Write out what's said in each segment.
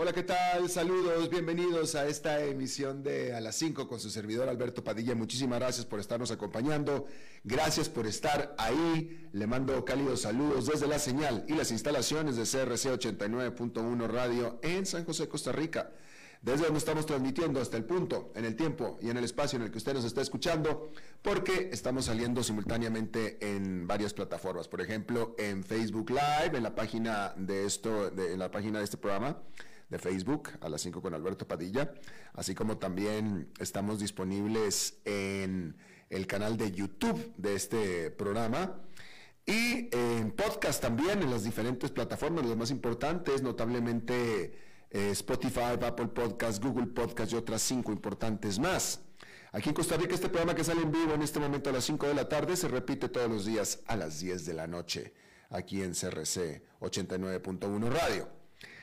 Hola, ¿qué tal? Saludos, bienvenidos a esta emisión de A las 5 con su servidor Alberto Padilla. Muchísimas gracias por estarnos acompañando. Gracias por estar ahí. Le mando cálidos saludos desde la señal y las instalaciones de CRC 89.1 Radio en San José, Costa Rica. Desde donde estamos transmitiendo hasta el punto, en el tiempo y en el espacio en el que usted nos está escuchando, porque estamos saliendo simultáneamente en varias plataformas. Por ejemplo, en Facebook Live, en la página de esto, de, en la página de este programa de Facebook a las 5 con Alberto Padilla, así como también estamos disponibles en el canal de YouTube de este programa y en podcast también en las diferentes plataformas, las más importantes, notablemente eh, Spotify, Apple Podcast, Google Podcast y otras cinco importantes más. Aquí en Costa Rica este programa que sale en vivo en este momento a las 5 de la tarde se repite todos los días a las 10 de la noche aquí en CRC 89.1 Radio.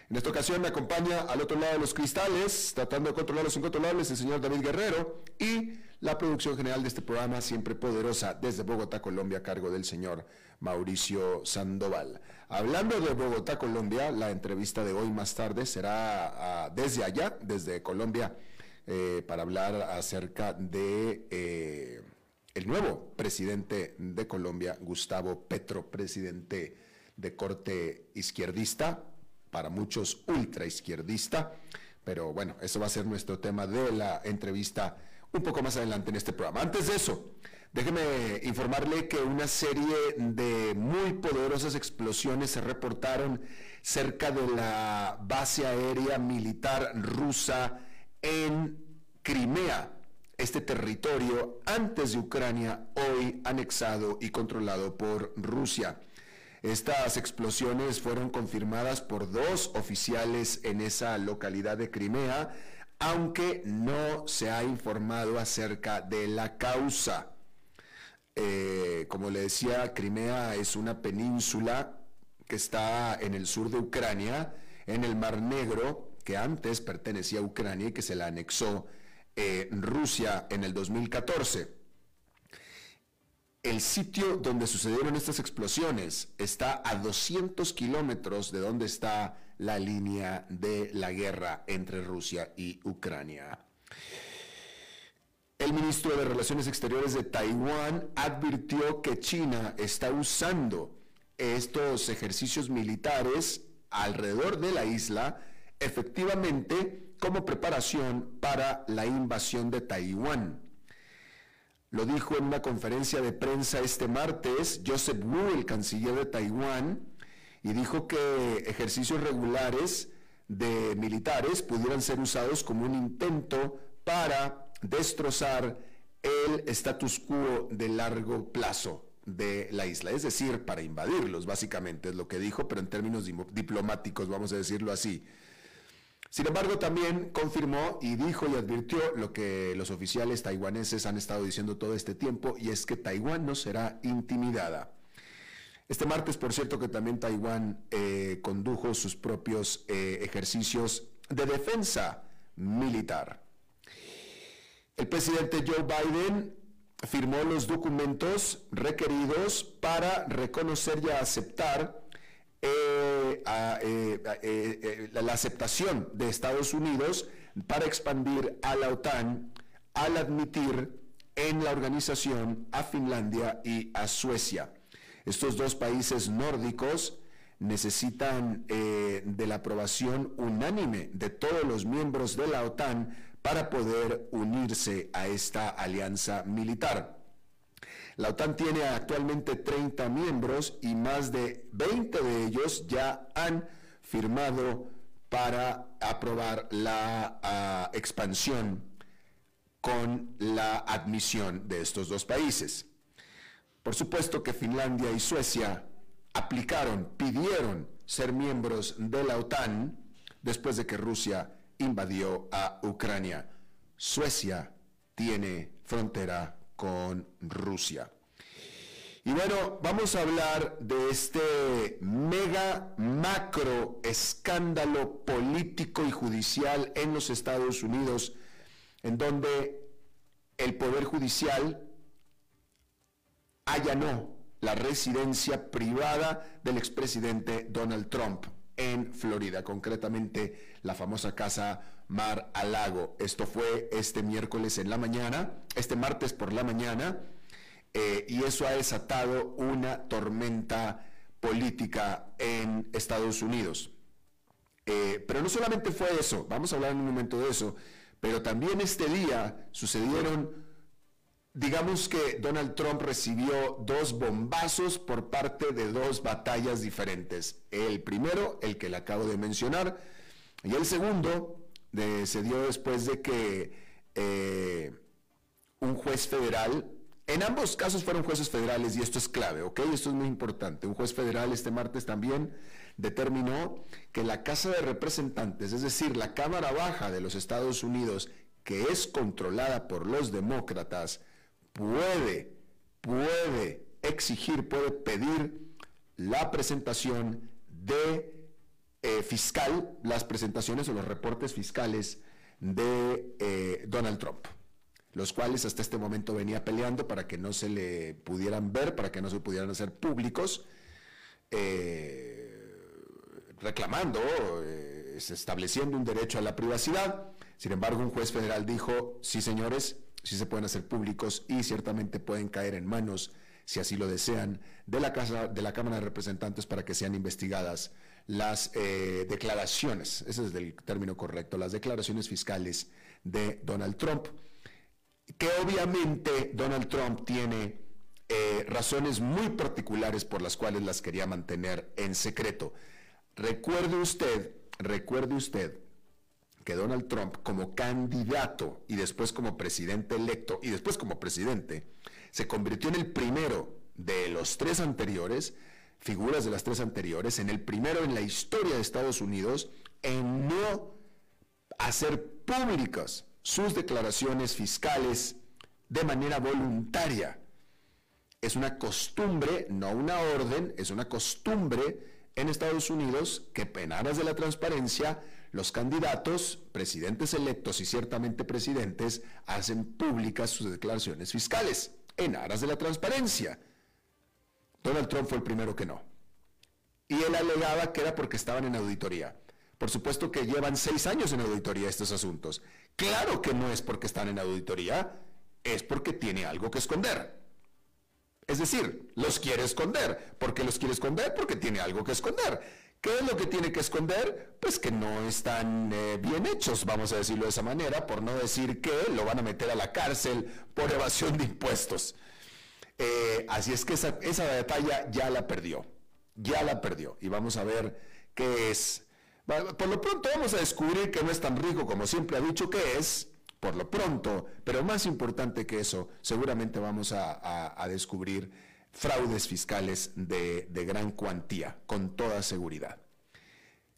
En esta ocasión me acompaña al otro lado de los cristales, tratando de controlar los incontrolables, el señor David Guerrero y la producción general de este programa, siempre poderosa, desde Bogotá, Colombia, a cargo del señor Mauricio Sandoval. Hablando de Bogotá, Colombia, la entrevista de hoy más tarde será ah, desde allá, desde Colombia, eh, para hablar acerca de... Eh, el nuevo presidente de Colombia, Gustavo Petro, presidente de corte izquierdista, para muchos ultra izquierdista, pero bueno, eso va a ser nuestro tema de la entrevista un poco más adelante en este programa. Antes de eso, déjeme informarle que una serie de muy poderosas explosiones se reportaron cerca de la base aérea militar rusa en Crimea, este territorio antes de Ucrania, hoy anexado y controlado por Rusia. Estas explosiones fueron confirmadas por dos oficiales en esa localidad de Crimea, aunque no se ha informado acerca de la causa. Eh, como le decía, Crimea es una península que está en el sur de Ucrania, en el Mar Negro, que antes pertenecía a Ucrania y que se la anexó eh, Rusia en el 2014. El sitio donde sucedieron estas explosiones está a 200 kilómetros de donde está la línea de la guerra entre Rusia y Ucrania. El ministro de Relaciones Exteriores de Taiwán advirtió que China está usando estos ejercicios militares alrededor de la isla efectivamente como preparación para la invasión de Taiwán. Lo dijo en una conferencia de prensa este martes Joseph Wu, el canciller de Taiwán, y dijo que ejercicios regulares de militares pudieran ser usados como un intento para destrozar el status quo de largo plazo de la isla, es decir, para invadirlos, básicamente es lo que dijo, pero en términos diplomáticos, vamos a decirlo así. Sin embargo, también confirmó y dijo y advirtió lo que los oficiales taiwaneses han estado diciendo todo este tiempo, y es que Taiwán no será intimidada. Este martes, por cierto, que también Taiwán eh, condujo sus propios eh, ejercicios de defensa militar. El presidente Joe Biden firmó los documentos requeridos para reconocer y aceptar eh, eh, eh, la aceptación de Estados Unidos para expandir a la OTAN al admitir en la organización a Finlandia y a Suecia. Estos dos países nórdicos necesitan de la aprobación unánime de todos los miembros de la OTAN para poder unirse a esta alianza militar. La OTAN tiene actualmente 30 miembros y más de 20 de ellos ya han firmado para aprobar la ah, expansión con la admisión de estos dos países. Por supuesto que Finlandia y Suecia aplicaron, pidieron ser miembros de la OTAN después de que Rusia invadió a Ucrania. Suecia tiene frontera con Rusia. Y bueno, vamos a hablar de este mega macro escándalo político y judicial en los Estados Unidos, en donde el Poder Judicial allanó la residencia privada del expresidente Donald Trump en Florida, concretamente la famosa casa Mar a Lago. Esto fue este miércoles en la mañana, este martes por la mañana, eh, y eso ha desatado una tormenta política en Estados Unidos. Eh, pero no solamente fue eso, vamos a hablar en un momento de eso, pero también este día sucedieron digamos que Donald Trump recibió dos bombazos por parte de dos batallas diferentes. El primero, el que le acabo de mencionar, y el segundo se dio después de que eh, un juez federal, en ambos casos fueron jueces federales y esto es clave, ¿ok? Esto es muy importante. Un juez federal este martes también determinó que la Casa de Representantes, es decir, la Cámara Baja de los Estados Unidos, que es controlada por los demócratas, puede, puede exigir, puede pedir la presentación de eh, fiscal, las presentaciones o los reportes fiscales de eh, Donald Trump, los cuales hasta este momento venía peleando para que no se le pudieran ver, para que no se pudieran hacer públicos, eh, reclamando, estableciendo un derecho a la privacidad. Sin embargo, un juez federal dijo, sí señores, sí se pueden hacer públicos y ciertamente pueden caer en manos, si así lo desean, de la, casa, de la Cámara de Representantes para que sean investigadas las eh, declaraciones, ese es el término correcto, las declaraciones fiscales de Donald Trump, que obviamente Donald Trump tiene eh, razones muy particulares por las cuales las quería mantener en secreto. Recuerde usted, recuerde usted que Donald Trump como candidato y después como presidente electo y después como presidente se convirtió en el primero de los tres anteriores, figuras de las tres anteriores, en el primero en la historia de Estados Unidos en no hacer públicas sus declaraciones fiscales de manera voluntaria. Es una costumbre, no una orden, es una costumbre en Estados Unidos que en de la transparencia los candidatos, presidentes electos y ciertamente presidentes, hacen públicas sus declaraciones fiscales en aras de la transparencia. Donald Trump fue el primero que no. Y él alegaba que era porque estaban en auditoría. Por supuesto que llevan seis años en auditoría estos asuntos. Claro que no es porque están en auditoría, es porque tiene algo que esconder. Es decir, los quiere esconder. ¿Por qué los quiere esconder? Porque tiene algo que esconder. ¿Qué es lo que tiene que esconder? Pues que no están eh, bien hechos, vamos a decirlo de esa manera, por no decir que lo van a meter a la cárcel por evasión de impuestos. Eh, así es que esa, esa batalla ya la perdió, ya la perdió. Y vamos a ver qué es. Por lo pronto vamos a descubrir que no es tan rico como siempre ha dicho que es, por lo pronto, pero más importante que eso, seguramente vamos a descubrir fraudes fiscales de, gran cuantía, con toda seguridad.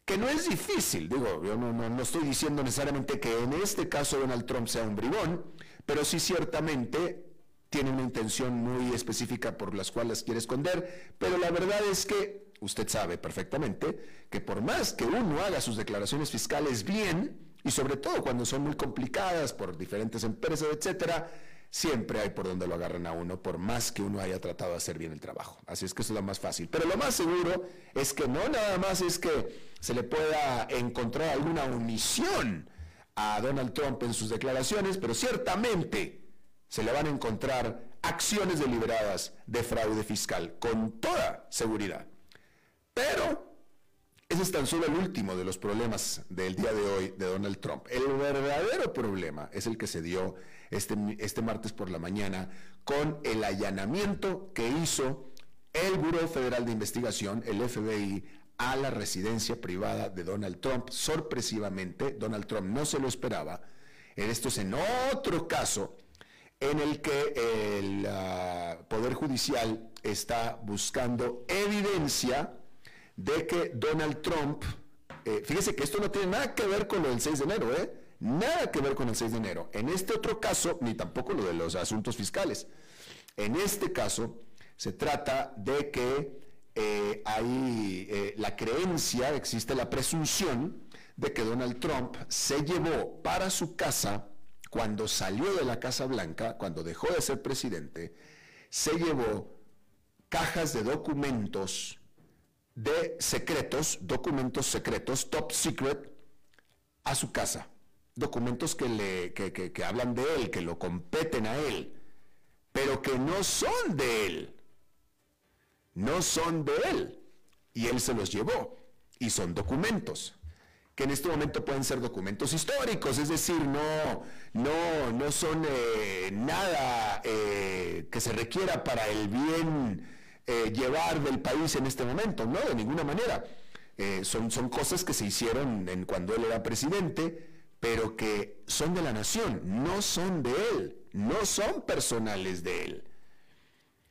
Que no es difícil, digo, yo no, no, estoy diciendo necesariamente que en este caso Donald Trump sea un bribón, pero sí ciertamente tiene una intención muy específica por las cuales quiere esconder, pero la verdad es que usted sabe perfectamente que por más que uno haga sus declaraciones fiscales bien, y sobre todo cuando son muy complicadas por diferentes empresas, etcétera, siempre hay por donde lo agarren a uno, por más que uno haya tratado de hacer bien el trabajo. Así es que eso es lo más fácil. Pero lo más seguro es que no nada más es que se le pueda encontrar alguna omisión a Donald Trump en sus declaraciones, pero ciertamente se le van a encontrar acciones deliberadas de fraude fiscal, con toda seguridad. Pero ese es tan solo el último de los problemas del día de hoy de Donald Trump. El verdadero problema es el que se dio este, este martes por la mañana con el allanamiento que hizo el Buró Federal de Investigación, el FBI, a la residencia privada de Donald Trump. Sorpresivamente, Donald Trump no se lo esperaba. Esto es en otro caso en el que el ah, Poder Judicial está buscando evidencia de que Donald Trump, eh, fíjese que esto no tiene nada que ver con lo del 6 de enero, ¿eh? Nada que ver con el 6 de enero. En este otro caso, ni tampoco lo de los asuntos fiscales. En este caso, se trata de que eh, hay eh, la creencia, existe la presunción de que Donald Trump se llevó para su casa, cuando salió de la Casa Blanca, cuando dejó de ser presidente, se llevó cajas de documentos de secretos, documentos secretos, top secret, a su casa. Documentos que, le, que, hablan de él, que lo competen a él, pero que no son de él. No son de él. Y él se los llevó. Y son documentos que en este momento pueden ser documentos históricos, es decir, no, no, no son eh, nada eh, que se requiera para el bien eh, llevar del país en este momento, no, de ninguna manera. Eh, son, son cosas que se hicieron en, cuando él era presidente, pero que son de la nación, no son de él, no son personales de él.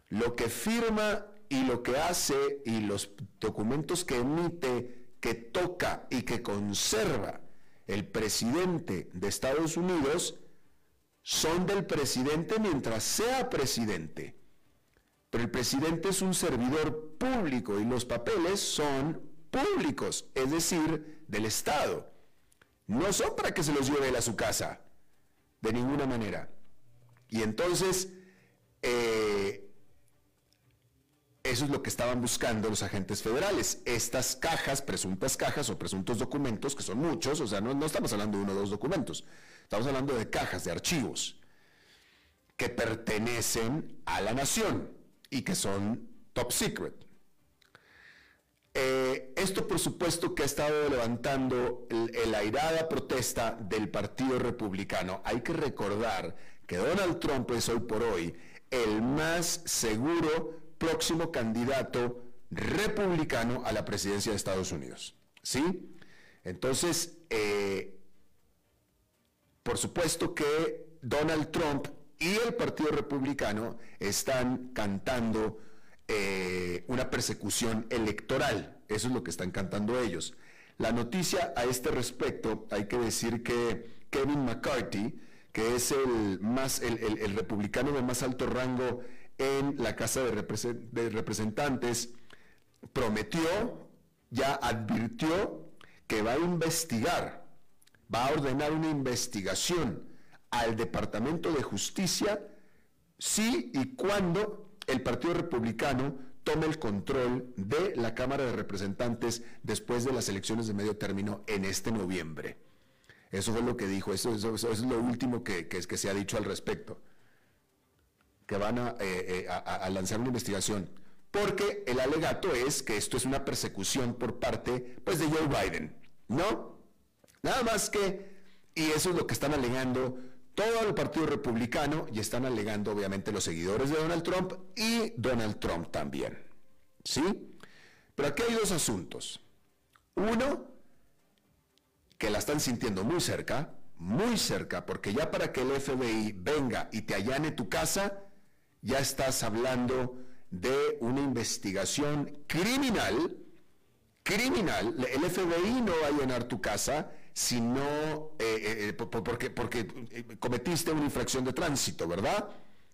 Lo que firma y lo que hace y los documentos que emite, que toca y que conserva el presidente de Estados Unidos, son del presidente mientras sea presidente pero el presidente es un servidor público y los papeles son públicos, es decir, del Estado. No son para que se los lleve él a su casa, de ninguna manera. Y entonces, eh, eso es lo que estaban buscando los agentes federales. Estas cajas, presuntas cajas o presuntos documentos, que son muchos, o sea, no, no estamos hablando de uno o dos documentos, estamos hablando de cajas, de archivos, que pertenecen a la nación y que son top secret. Eh, esto por supuesto que ha estado levantando la airada protesta del Partido Republicano. Hay que recordar que Donald Trump es hoy por hoy el más seguro próximo candidato republicano a la presidencia de Estados Unidos. ¿Sí? Entonces, eh, por supuesto que Donald Trump y el Partido Republicano están cantando eh, una persecución electoral. Eso es lo que están cantando ellos. La noticia a este respecto, hay que decir que Kevin McCarthy, que es el, más, el, republicano de más alto rango en la Casa de, de Representantes, prometió, ya advirtió que va a investigar, va a ordenar una investigación al Departamento de Justicia si y cuando el Partido Republicano tome el control de la Cámara de Representantes después de las elecciones de medio término en este noviembre. Eso fue lo que dijo, eso, es lo último que, se ha dicho al respecto, que van a, eh, eh, a lanzar una investigación, porque el alegato es que esto es una persecución por parte pues, de Joe Biden, ¿no? Nada más que, y eso es lo que están alegando todo el Partido Republicano y están alegando obviamente los seguidores de Donald Trump y Donald Trump también. ¿Sí? Pero aquí hay dos asuntos. Uno, que la están sintiendo muy cerca, muy cerca, porque ya para que el FBI venga y te allane tu casa, ya estás hablando de una investigación criminal, criminal. El FBI no va a llenar tu casa, sino eh, eh, porque, porque eh, cometiste una infracción de tránsito, ¿verdad?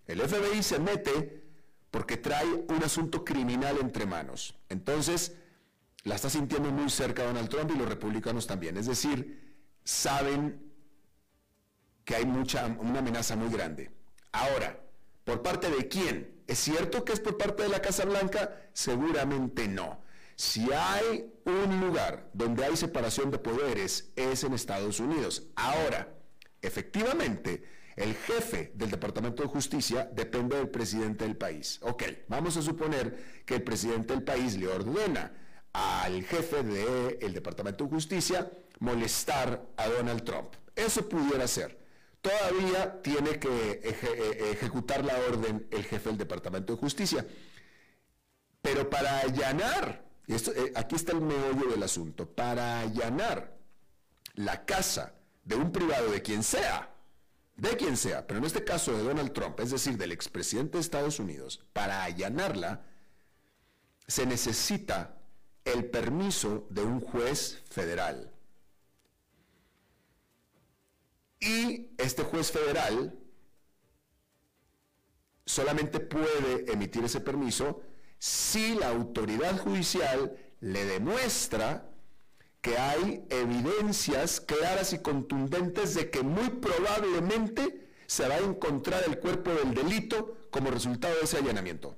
El FBI se mete porque trae un asunto criminal entre manos. Entonces, la está sintiendo muy cerca Donald Trump y los republicanos también. Es decir, saben que hay mucha, una amenaza muy grande. Ahora, ¿por parte de quién? ¿Es cierto que es por parte de la Casa Blanca? Seguramente no. Si hay un lugar donde hay separación de poderes, es en Estados Unidos. Ahora, efectivamente, El jefe del Departamento de Justicia depende del presidente del país. Ok, vamos a suponer que el presidente del país le ordena al jefe del Departamento de Justicia molestar a Donald Trump. Eso pudiera ser. Todavía tiene que eh, ejecutar la orden el jefe del Departamento de Justicia. Pero para allanar, esto, eh, aquí está el meollo del asunto, para allanar la casa de un privado de quien sea, de quien sea, pero en este caso de Donald Trump, es decir, del expresidente de Estados Unidos, para allanarla, se necesita el permiso de un juez federal. Y este juez federal solamente puede emitir ese permiso si la autoridad judicial le demuestra que hay evidencias claras y contundentes de que muy probablemente se va a encontrar el cuerpo del delito como resultado de ese allanamiento.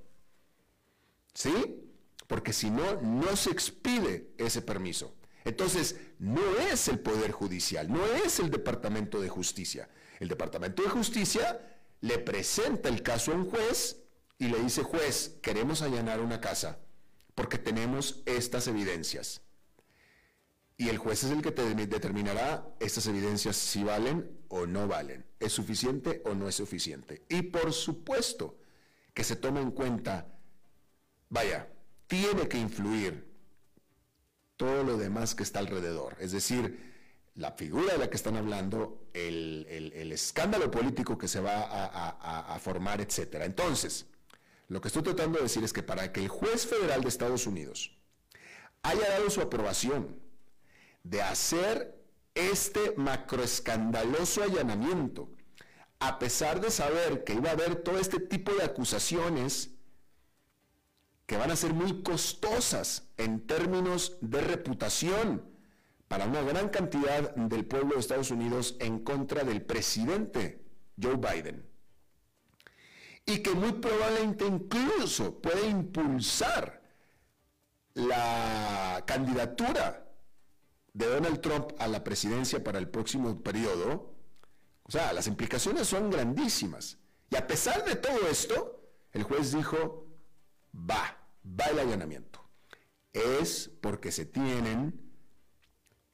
¿Sí? Porque si no, no se expide ese permiso. Entonces, no es el Poder Judicial, no es el Departamento de Justicia. El Departamento de Justicia le presenta el caso a un juez y le dice, juez, queremos allanar una casa porque tenemos estas evidencias. Y el juez es el que te determinará estas evidencias si valen o no valen, es suficiente o no es suficiente. Y por supuesto que se toma en cuenta, vaya, tiene que influir todo lo demás que está alrededor. Es decir, la figura de la que están hablando, el, escándalo político que se va a, a formar, etc. Entonces, lo que estoy tratando de decir es que para que el juez federal de Estados Unidos haya dado su aprobación de hacer este macroescandaloso allanamiento, a pesar de saber que iba a haber todo este tipo de acusaciones que van a ser muy costosas en términos de reputación para una gran cantidad del pueblo de Estados Unidos en contra del presidente Joe Biden. Y que muy probablemente incluso puede impulsar la candidatura de Donald Trump a la presidencia para el próximo periodo, o sea, las implicaciones son grandísimas. Y a pesar de todo esto, el juez dijo, va, va el allanamiento. Es porque se tienen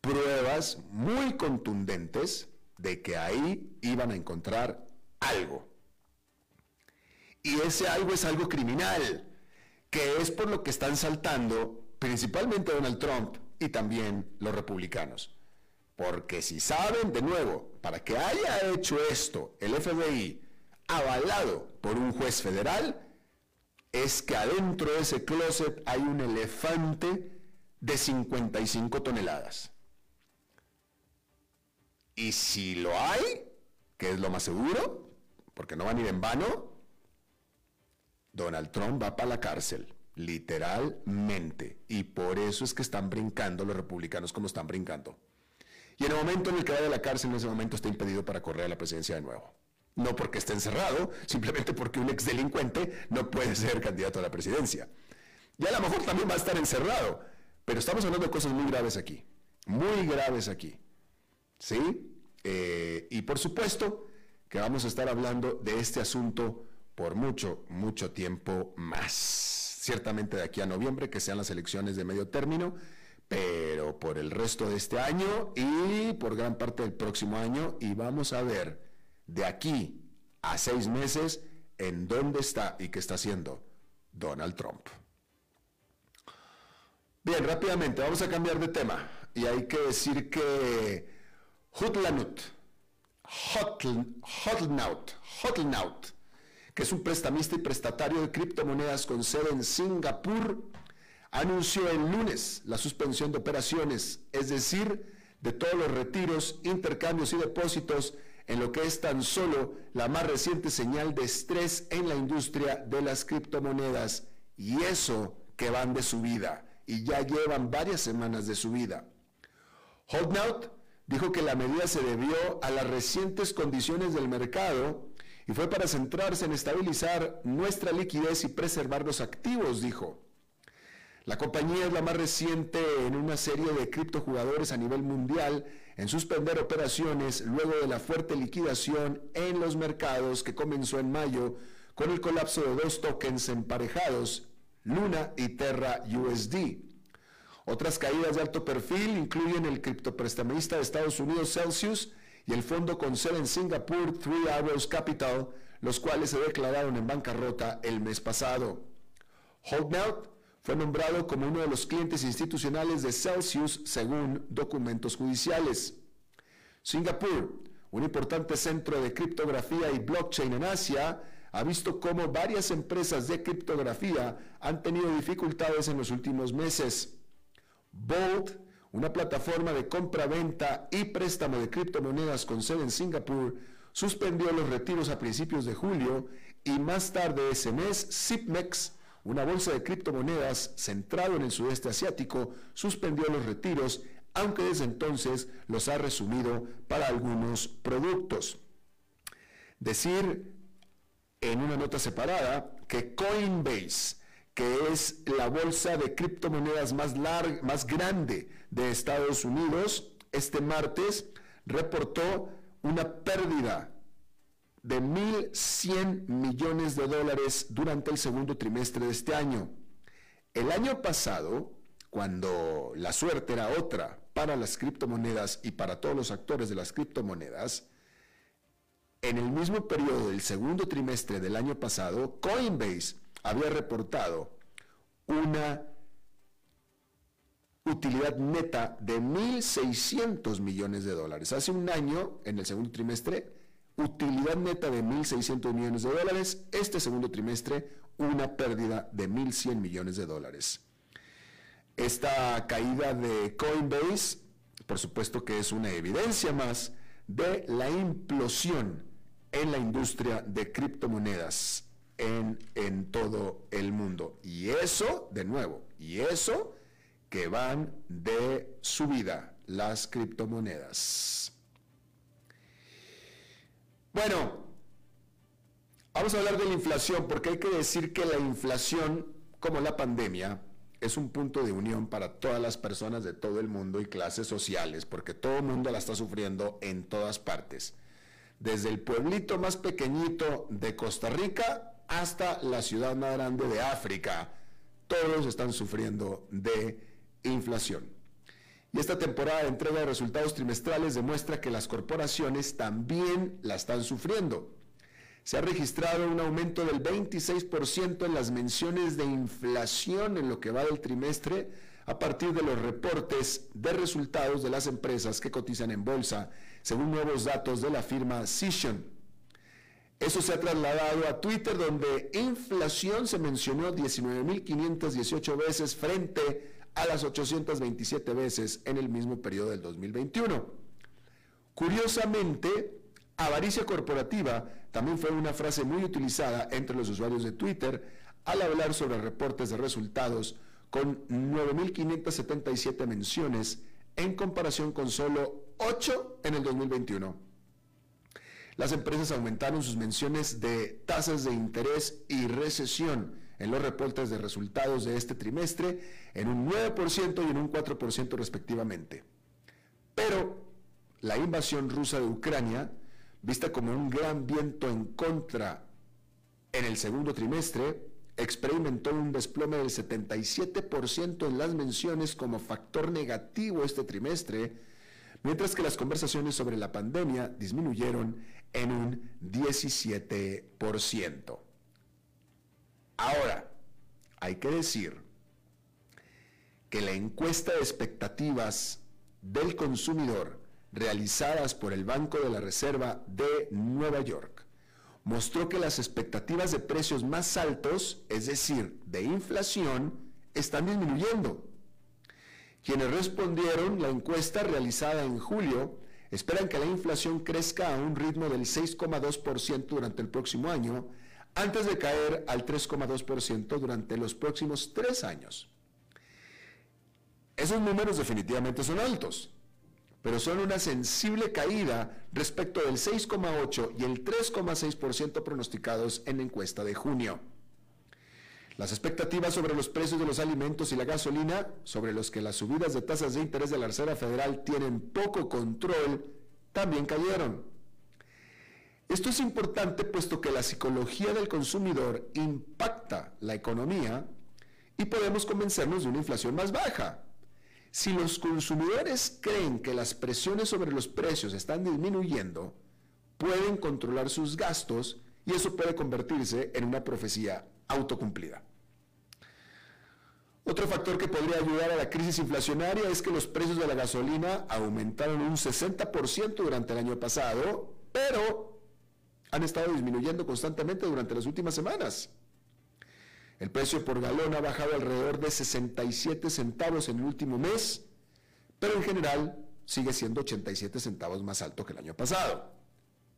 pruebas muy contundentes de que ahí iban a encontrar algo. Y ese algo es algo criminal, que es por lo que están saltando principalmente Donald Trump y también los republicanos. Porque si saben, de nuevo, para que haya hecho esto el FBI, avalado por un juez federal, es que adentro de ese closet hay un elefante de 55 toneladas. Y si lo hay, que es lo más seguro, porque no van a ir en vano, Donald Trump va para la cárcel. Literalmente. Y por eso es que están brincando los republicanos como están brincando. Y en el momento en el que va de la cárcel, en ese momento está impedido para correr a la presidencia de nuevo. No porque esté encerrado, simplemente porque un ex delincuente no puede ser candidato a la presidencia. Y a lo mejor también va a estar encerrado. Pero estamos hablando de cosas muy graves aquí. Muy graves aquí. ¿Sí? Eh, y por supuesto que vamos a estar hablando de este asunto por mucho, mucho tiempo más ciertamente de aquí a noviembre, que sean las elecciones de medio término, pero por el resto de este año y por gran parte del próximo año, y vamos a ver de aquí a seis meses en dónde está y qué está haciendo Donald Trump. Bien, rápidamente, vamos a cambiar de tema. Y hay que decir que Hotlanut, Hotlaut, Hotlaut, que es un prestamista y prestatario de criptomonedas con sede en Singapur, anunció el lunes la suspensión de operaciones, es decir, de todos los retiros, intercambios y depósitos en lo que es tan solo la más reciente señal de estrés en la industria de las criptomonedas y eso que van de subida y ya llevan varias semanas de subida. Holdnout dijo que la medida se debió a las recientes condiciones del mercado y fue para centrarse en estabilizar nuestra liquidez y preservar los activos, dijo. La compañía es la más reciente en una serie de criptojugadores a nivel mundial en suspender operaciones luego de la fuerte liquidación en los mercados que comenzó en mayo con el colapso de dos tokens emparejados, Luna y Terra USD. Otras caídas de alto perfil incluyen el criptoprestamista de Estados Unidos Celsius el fondo con sede en Singapur Three Arrows Capital, los cuales se declararon en bancarrota el mes pasado. Holdmelt fue nombrado como uno de los clientes institucionales de Celsius según documentos judiciales. Singapur, un importante centro de criptografía y blockchain en Asia, ha visto cómo varias empresas de criptografía han tenido dificultades en los últimos meses. Bolt, una plataforma de compra-venta y préstamo de criptomonedas con sede en Singapur, suspendió los retiros a principios de julio y más tarde ese mes, Zipmex, una bolsa de criptomonedas centrado en el sudeste asiático, suspendió los retiros, aunque desde entonces los ha resumido para algunos productos. Decir en una nota separada que Coinbase, que es la bolsa de criptomonedas más, larga, más grande de Estados Unidos, este martes reportó una pérdida de 1.100 millones de dólares durante el segundo trimestre de este año. El año pasado, cuando la suerte era otra para las criptomonedas y para todos los actores de las criptomonedas, en el mismo periodo del segundo trimestre del año pasado, Coinbase había reportado una utilidad neta de 1.600 millones de dólares. Hace un año, en el segundo trimestre, utilidad neta de 1.600 millones de dólares. Este segundo trimestre, una pérdida de 1.100 millones de dólares. Esta caída de Coinbase, por supuesto que es una evidencia más de la implosión en la industria de criptomonedas en, todo el mundo. Y eso, de nuevo, y eso que van de subida las criptomonedas. Bueno, vamos a hablar de la inflación porque hay que decir que la inflación, como la pandemia, es un punto de unión para todas las personas de todo el mundo y clases sociales, porque todo el mundo la está sufriendo en todas partes desde el pueblito más pequeñito de Costa Rica hasta la ciudad más grande de África. Todos están sufriendo de inflación. Y esta temporada de entrega de resultados trimestrales demuestra que las corporaciones también la están sufriendo. Se ha registrado un aumento del 26% en las menciones de inflación en lo que va del trimestre a partir de los reportes de resultados de las empresas que cotizan en bolsa según nuevos datos de la firma Cision. Eso se ha trasladado a Twitter, donde inflación se mencionó 19.518 veces frente a las 827 veces en el mismo periodo del 2021. Curiosamente, avaricia corporativa también fue una frase muy utilizada entre los usuarios de Twitter al hablar sobre reportes de resultados con 9.577 menciones en comparación con solo 8 en el 2021. Las empresas aumentaron sus menciones de tasas de interés y recesión en los reportes de resultados de este trimestre en un 9% y en un 4% respectivamente. Pero la invasión rusa de Ucrania, vista como un gran viento en contra en el segundo trimestre, experimentó un desplome del 77% en las menciones como factor negativo este trimestre, mientras que las conversaciones sobre la pandemia disminuyeron en un 17%. Ahora, hay que decir que la encuesta de expectativas del consumidor realizadas por el Banco de la Reserva de Nueva York mostró que las expectativas de precios más altos, es decir, de inflación, están disminuyendo. Quienes respondieron la encuesta realizada en julio esperan que la inflación crezca a un ritmo del 6,2% durante el próximo año, antes de caer al 3,2% durante los próximos tres años. Esos números definitivamente son altos, pero son una sensible caída respecto del 6,8 y el 3,6% pronosticados en la encuesta de junio. Las expectativas sobre los precios de los alimentos y la gasolina, sobre los que las subidas de tasas de interés de la Reserva Federal tienen poco control, también cayeron. Esto es importante puesto que la psicología del consumidor impacta la economía y podemos convencernos de una inflación más baja. Si los consumidores creen que las presiones sobre los precios están disminuyendo, pueden controlar sus gastos y eso puede convertirse en una profecía autocumplida. Otro factor que podría ayudar a la crisis inflacionaria es que los precios de la gasolina aumentaron un 60% durante el año pasado, pero han estado disminuyendo constantemente durante las últimas semanas. El precio por galón ha bajado alrededor de 67 centavos en el último mes, pero en general sigue siendo 87 centavos más alto que el año pasado.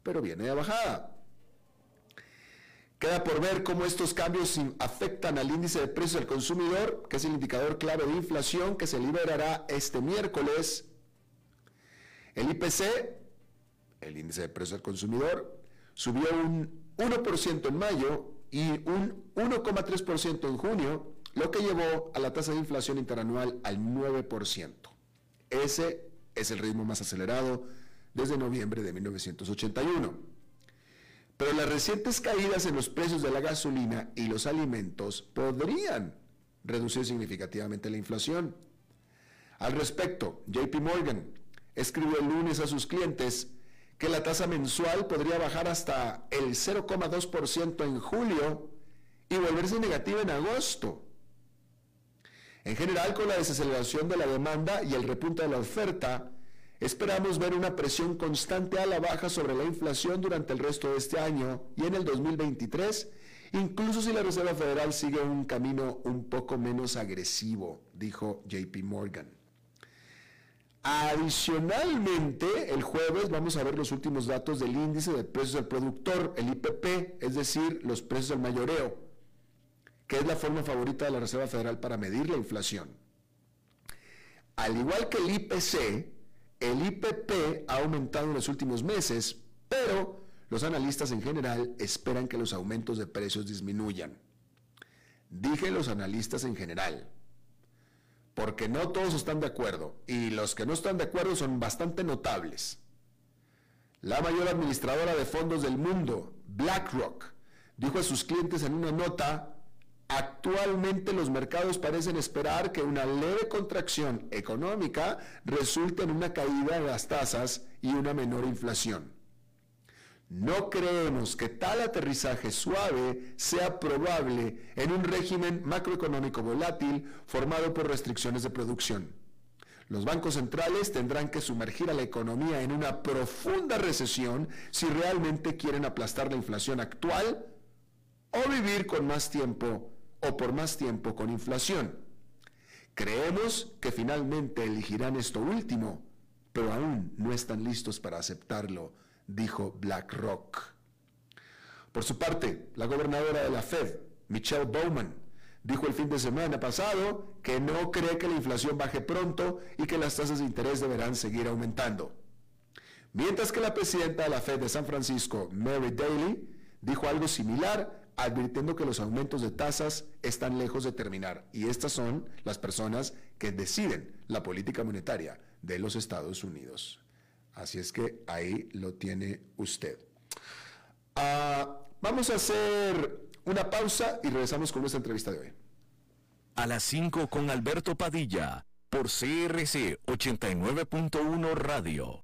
Pero viene de bajada. Queda por ver cómo estos cambios afectan al índice de precios del consumidor, que es el indicador clave de inflación que se liberará este miércoles. El IPC, el índice de precios del consumidor, subió un 1% en mayo y un 1,3% en junio, lo que llevó a la tasa de inflación interanual al 9%. Ese es el ritmo más acelerado desde noviembre de 1981. Pero las recientes caídas en los precios de la gasolina y los alimentos podrían reducir significativamente la inflación. Al respecto, JP Morgan escribió el lunes a sus clientes que la tasa mensual podría bajar hasta el 0,2% en julio y volverse negativa en agosto. En general, con la desaceleración de la demanda y el repunte de la oferta, Esperamos ver una presión constante a la baja sobre la inflación durante el resto de este año y en el 2023, incluso si la Reserva Federal sigue un camino un poco menos agresivo, dijo JP Morgan. Adicionalmente, el jueves vamos a ver los últimos datos del índice de precios del productor, el IPP, es decir, los precios del mayoreo, que es la forma favorita de la Reserva Federal para medir la inflación. Al igual que el IPC, el IPP ha aumentado en los últimos meses, pero los analistas en general esperan que los aumentos de precios disminuyan. Dije los analistas en general, porque no todos están de acuerdo, y los que no están de acuerdo son bastante notables. La mayor administradora de fondos del mundo, BlackRock, dijo a sus clientes en una nota Actualmente los mercados parecen esperar que una leve contracción económica resulte en una caída de las tasas y una menor inflación. No creemos que tal aterrizaje suave sea probable en un régimen macroeconómico volátil formado por restricciones de producción. Los bancos centrales tendrán que sumergir a la economía en una profunda recesión si realmente quieren aplastar la inflación actual o vivir con más tiempo o por más tiempo con inflación. Creemos que finalmente elegirán esto último, pero aún no están listos para aceptarlo, dijo BlackRock. Por su parte, la gobernadora de la Fed, Michelle Bowman, dijo el fin de semana pasado que no cree que la inflación baje pronto y que las tasas de interés deberán seguir aumentando. Mientras que la presidenta de la Fed de San Francisco, Mary Daly, dijo algo similar advirtiendo que los aumentos de tasas están lejos de terminar. Y estas son las personas que deciden la política monetaria de los Estados Unidos. Así es que ahí lo tiene usted. Ah, vamos a hacer una pausa y regresamos con nuestra entrevista de hoy. A las 5 con Alberto Padilla, por CRC 89.1 Radio.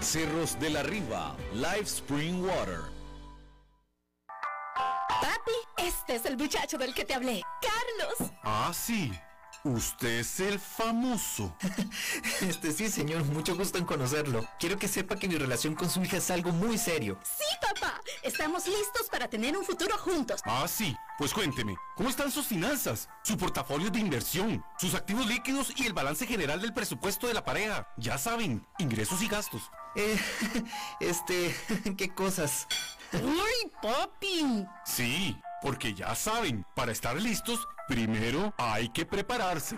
Cerros de la Riva, Live Spring Water. Papi, este es el muchacho del que te hablé, Carlos. Ah, sí. Usted es el famoso. este sí, señor, mucho gusto en conocerlo. Quiero que sepa que mi relación con su hija es algo muy serio. Sí, papá. Estamos listos para tener un futuro juntos. Ah, sí. Pues cuénteme, ¿cómo están sus finanzas, su portafolio de inversión, sus activos líquidos y el balance general del presupuesto de la pareja? Ya saben, ingresos y gastos. Eh, este, ¿qué cosas? ¡Uy, papi! Sí, porque ya saben, para estar listos, primero hay que prepararse.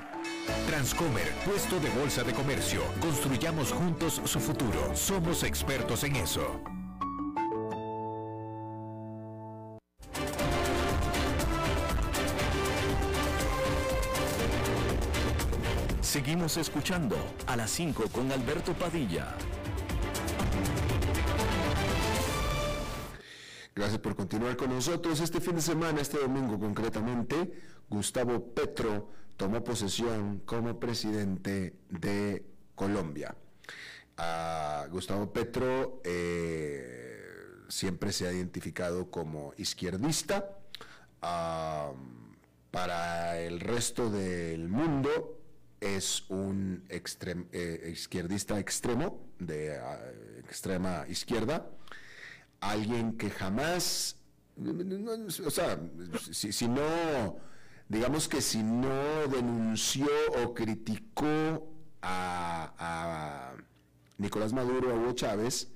Transcomer, puesto de bolsa de comercio. Construyamos juntos su futuro. Somos expertos en eso. Seguimos escuchando a las 5 con Alberto Padilla. Gracias por continuar con nosotros. Este fin de semana, este domingo concretamente, Gustavo Petro tomó posesión como presidente de Colombia. Gustavo Petro eh, siempre se ha identificado como izquierdista. Para el resto del mundo es un eh, izquierdista extremo, de ah, extrema izquierda, alguien que jamás, o sea, si, no, digamos que si no denunció o criticó a, Nicolás Maduro o a Hugo Chávez,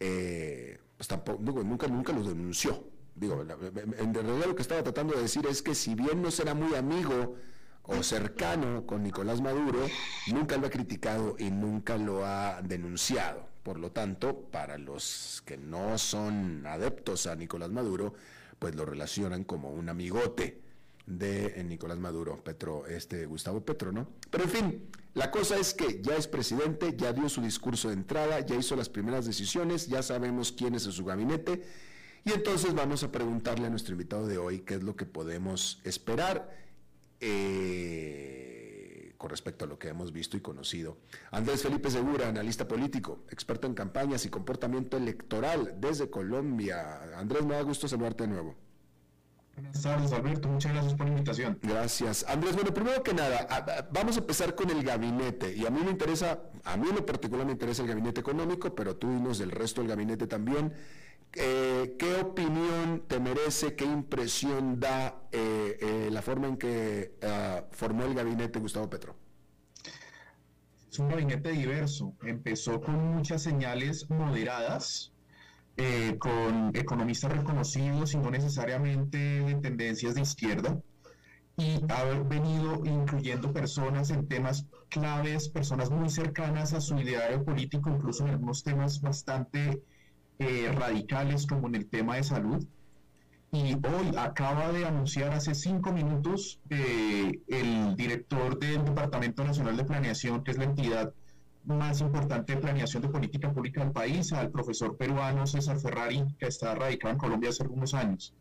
eh, pues tampoco, nunca, nunca los denunció. Digo, en realidad lo que estaba tratando de decir es que si bien no será muy amigo o cercano con Nicolás Maduro, nunca lo ha criticado y nunca lo ha denunciado. Por lo tanto, para los que no son adeptos a Nicolás Maduro, pues lo relacionan como un amigote de eh, Nicolás Maduro, Petro, este Gustavo Petro, ¿no? Pero en fin, la cosa es que ya es presidente, ya dio su discurso de entrada, ya hizo las primeras decisiones, ya sabemos quién es en su gabinete, y entonces vamos a preguntarle a nuestro invitado de hoy qué es lo que podemos esperar eh, con respecto a lo que hemos visto y conocido. Andrés Felipe Segura, analista político, experto en campañas y comportamiento electoral desde Colombia. Andrés, me da gusto saludarte de nuevo. Buenas tardes, Alberto. Muchas gracias por la invitación. Gracias. Andrés, bueno, primero que nada, vamos a empezar con el gabinete. Y a mí me interesa, a mí en lo particular me interesa el gabinete económico, pero tú dinos del resto del gabinete también. Eh, ¿Qué opinión te merece, qué impresión da eh, eh, la forma en que ah, formó el gabinete Gustavo Petro? Es un gabinete diverso. Empezó con muchas señales moderadas, eh, con economistas reconocidos y no necesariamente de tendencias de izquierda. Y ha venido incluyendo personas en temas claves, personas muy cercanas a su ideario político, incluso en algunos temas bastante eh, radicales, como en el tema de salud. Y hoy acaba de anunciar hace cinco minutos eh, el director del Departamento Nacional de Planeación, que es la entidad más importante de planeación de política pública del país, al profesor peruano César Ferrari, que está radicado en Colombia hace algunos años.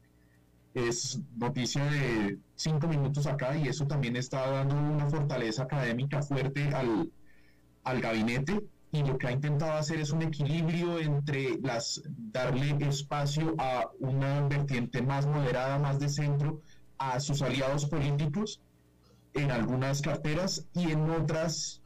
Es noticia de cinco minutos acá y eso también está dando una fortaleza académica fuerte al, al gabinete y lo que ha intentado hacer es un equilibrio entre las darle espacio a una vertiente más moderada, más de centro, a sus aliados políticos en algunas carteras y en otras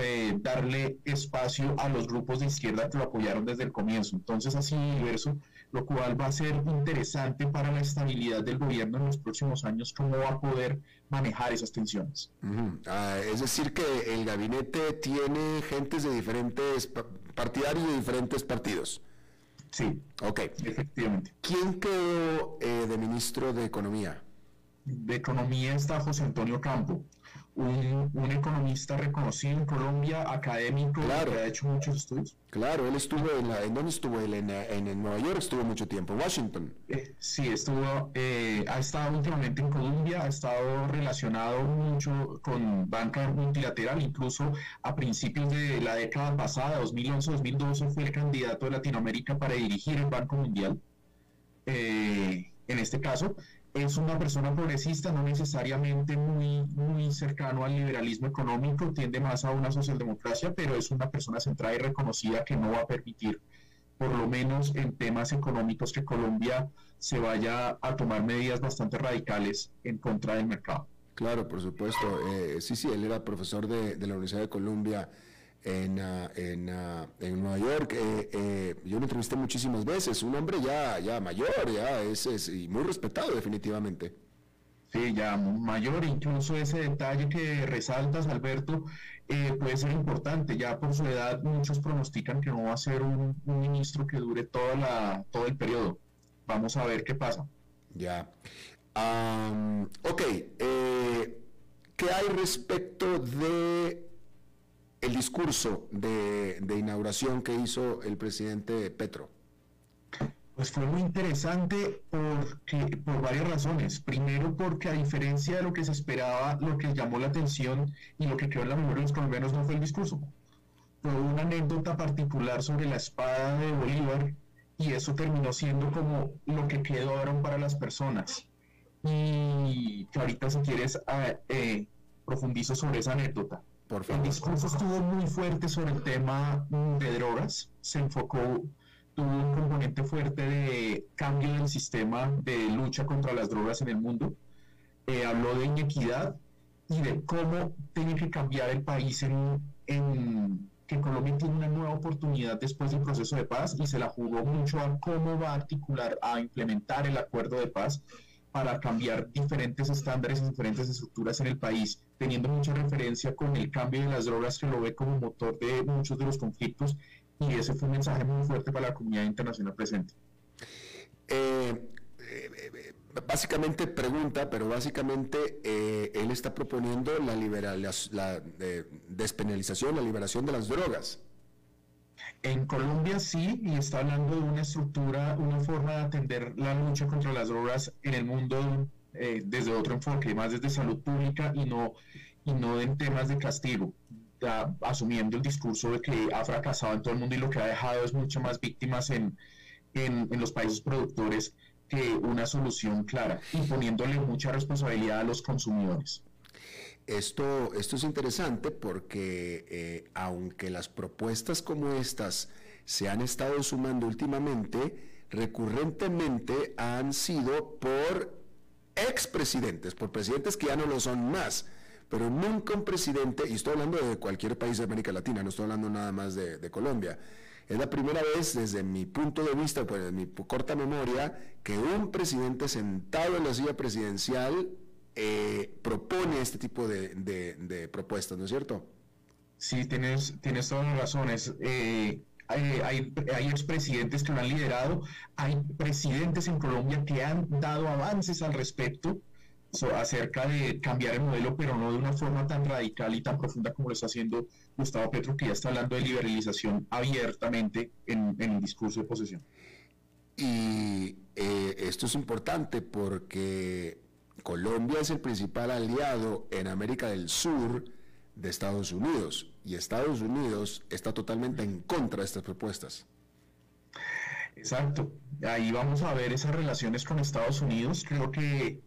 eh, darle espacio a los grupos de izquierda que lo apoyaron desde el comienzo. Entonces así diverso, lo cual va a ser interesante para la estabilidad del gobierno en los próximos años, cómo va a poder manejar esas tensiones. Ah, es decir, que el gabinete tiene gentes de diferentes, pa- partidarios de diferentes partidos. Sí, Ok. efectivamente. ¿Quién quedó eh, de ministro de Economía? de economía está José Antonio Campo, un, un economista reconocido en Colombia, académico, Claro. que ha hecho muchos estudios. Claro, él estuvo en la, ¿en dónde estuvo él? En, en, en Nueva York estuvo mucho tiempo, en Washington. Eh, sí, estuvo, eh, ha estado últimamente en Colombia, ha estado relacionado mucho con banca multilateral, incluso a principios de la década pasada, 2011-2012, fue el candidato de Latinoamérica para dirigir el Banco Mundial. Eh, en este caso, es una persona progresista, no necesariamente muy, muy cercano al liberalismo económico, tiende más a una socialdemocracia, pero es una persona centrada y reconocida que no va a permitir, por lo menos en temas económicos, que Colombia se vaya a tomar medidas bastante radicales en contra del mercado. Claro, por supuesto. Eh, sí, sí, él era profesor de, de la Universidad de Columbia en, ah, en, ah, en Nueva York. Eh, eh, yo lo entrevisté muchísimas veces. Un hombre ya, ya mayor, ya es, es- y muy respetado definitivamente. Sí, ya mayor, incluso ese detalle que resaltas, Alberto, eh, puede ser importante. Ya por su edad, muchos pronostican que no va a ser un, ministro que dure toda la, todo el periodo. Vamos a ver qué pasa. Ya. ok. Eh, ¿Qué hay respecto de el discurso de, de inauguración que hizo el presidente Petro? Pues fue muy interesante porque, por varias razones. Primero porque a diferencia de lo que se esperaba, lo que llamó la atención y lo que quedó en la memoria de los colombianos no fue el discurso. Fue una anécdota particular sobre la espada de Bolívar y eso terminó siendo como lo que quedó para las personas. Y que ahorita si quieres ah, eh, profundizo sobre esa anécdota. Por favor. El discurso estuvo muy fuerte sobre el tema de drogas, se enfocó tuvo un componente fuerte de cambio del sistema de lucha contra las drogas en el mundo. Eh, habló de inequidad y de cómo tiene que cambiar el país en, en, que Colombia tiene una nueva oportunidad después del proceso de paz y se la jugó mucho a cómo va a articular, a implementar el acuerdo de paz para cambiar diferentes estándares y diferentes estructuras en el país, teniendo mucha referencia con el cambio de las drogas que lo ve como motor de muchos de los conflictos y ese fue un mensaje muy fuerte para la comunidad internacional presente. Eh, eh, básicamente pregunta, pero básicamente eh, él está proponiendo la, liberal, la, despenalización, la liberación de las drogas. En Colombia sí, y está hablando de una estructura, una forma de atender la lucha contra las drogas en el mundo desde otro enfoque, más desde salud pública y no, y no en temas de castigo asumiendo el discurso de que ha fracasado en todo el mundo y lo que ha dejado es mucho más víctimas en, en, los países productores que una solución clara y poniéndole mucha responsabilidad a los consumidores. Esto, esto es interesante porque eh, aunque las propuestas como estas se han estado sumando últimamente, recurrentemente han sido por expresidentes, por presidentes que ya no lo son más pero nunca un presidente, y estoy hablando de cualquier país de América Latina, no estoy hablando nada más de, Colombia, es la primera vez desde mi punto de vista, pues en mi corta memoria, que un presidente sentado en la silla presidencial eh, propone este tipo de, propuestas, ¿no es cierto? Sí, tienes, tienes todas las razones. Eh, hay, hay, hay, expresidentes que lo han liderado, hay presidentes en Colombia que han dado avances al respecto acerca de cambiar el modelo, pero no de una forma tan radical y tan profunda como lo está haciendo Gustavo Petro, que ya está hablando de liberalización abiertamente en, en el discurso de posesión. Y eh, esto es importante porque Colombia es el principal aliado en América del Sur de Estados Unidos y Estados Unidos está totalmente en contra de estas propuestas. Exacto, ahí vamos a ver esas relaciones con Estados Unidos. Creo que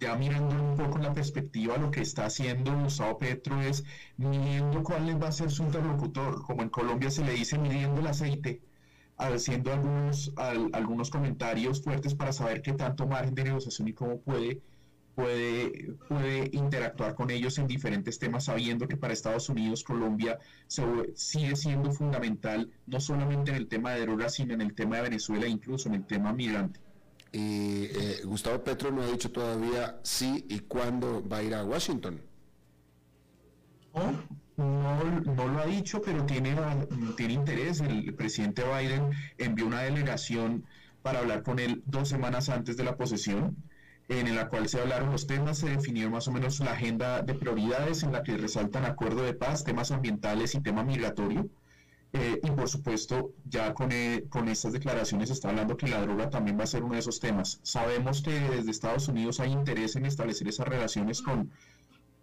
ya mirando un poco la perspectiva, lo que está haciendo Gustavo Petro es midiendo cuál va a ser su interlocutor, como en Colombia se le dice midiendo el aceite, haciendo algunos, algunos comentarios fuertes para saber qué tanto margen de negociación y cómo puede, puede, puede interactuar con ellos en diferentes temas, sabiendo que para Estados Unidos Colombia sigue siendo fundamental, no solamente en el tema de drogas, sino en el tema de Venezuela, incluso en el tema migrante. Y eh, Gustavo Petro no ha dicho todavía sí y cuándo va a ir a Washington. No, no, lo ha dicho, pero tiene, tiene interés. El presidente Biden envió una delegación para hablar con él dos semanas antes de la posesión, en la cual se hablaron los temas, se definió más o menos la agenda de prioridades en la que resaltan acuerdo de paz, temas ambientales y tema migratorio. Eh, y por supuesto, ya con, eh, con estas declaraciones está hablando que la droga también va a ser uno de esos temas. Sabemos que desde Estados Unidos hay interés en establecer esas relaciones con,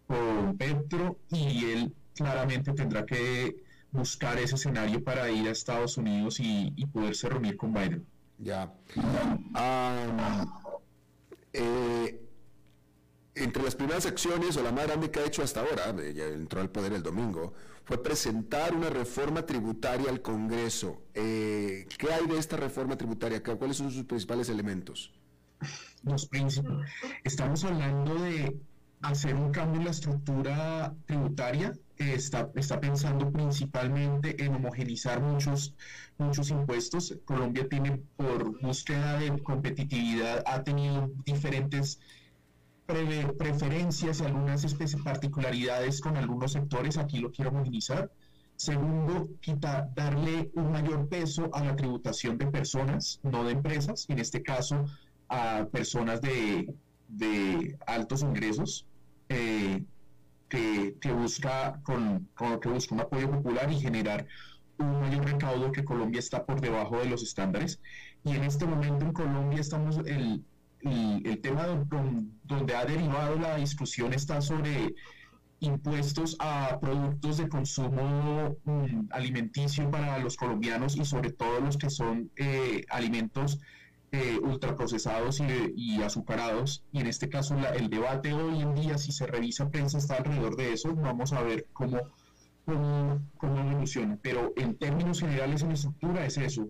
con Petro y él claramente tendrá que buscar ese escenario para ir a Estados Unidos y, y poderse reunir con Biden. Ya. Ah, eh, entre las primeras acciones, o la más grande que ha hecho hasta ahora, ya entró al poder el domingo, fue presentar una reforma tributaria al Congreso. Eh, ¿Qué hay de esta reforma tributaria? ¿Cuáles son sus principales elementos? Los principales. Estamos hablando de hacer un cambio en la estructura tributaria. está, está pensando principalmente en homogenizar muchos, muchos impuestos. Colombia tiene, por búsqueda de competitividad, ha tenido diferentes preferencias algunas particularidades con algunos sectores, aquí lo quiero movilizar. Segundo, quita, darle un mayor peso a la tributación de personas, no de empresas, en este caso a personas de, altos ingresos, eh, que, busca con, que busca un apoyo popular y generar un mayor recaudo que Colombia está por debajo de los estándares. Y en este momento en Colombia estamos, el, el, tema donde ha derivado la discusión está sobre impuestos a productos de consumo mm, alimenticio para los colombianos y sobre todo los que son eh, alimentos eh, ultraprocesados y, y, azucarados. Y en este caso el debate hoy en día, si se revisa prensa, está alrededor de eso. Vamos a ver cómo, cómo, cómo evoluciona. Pero en términos generales en estructura es eso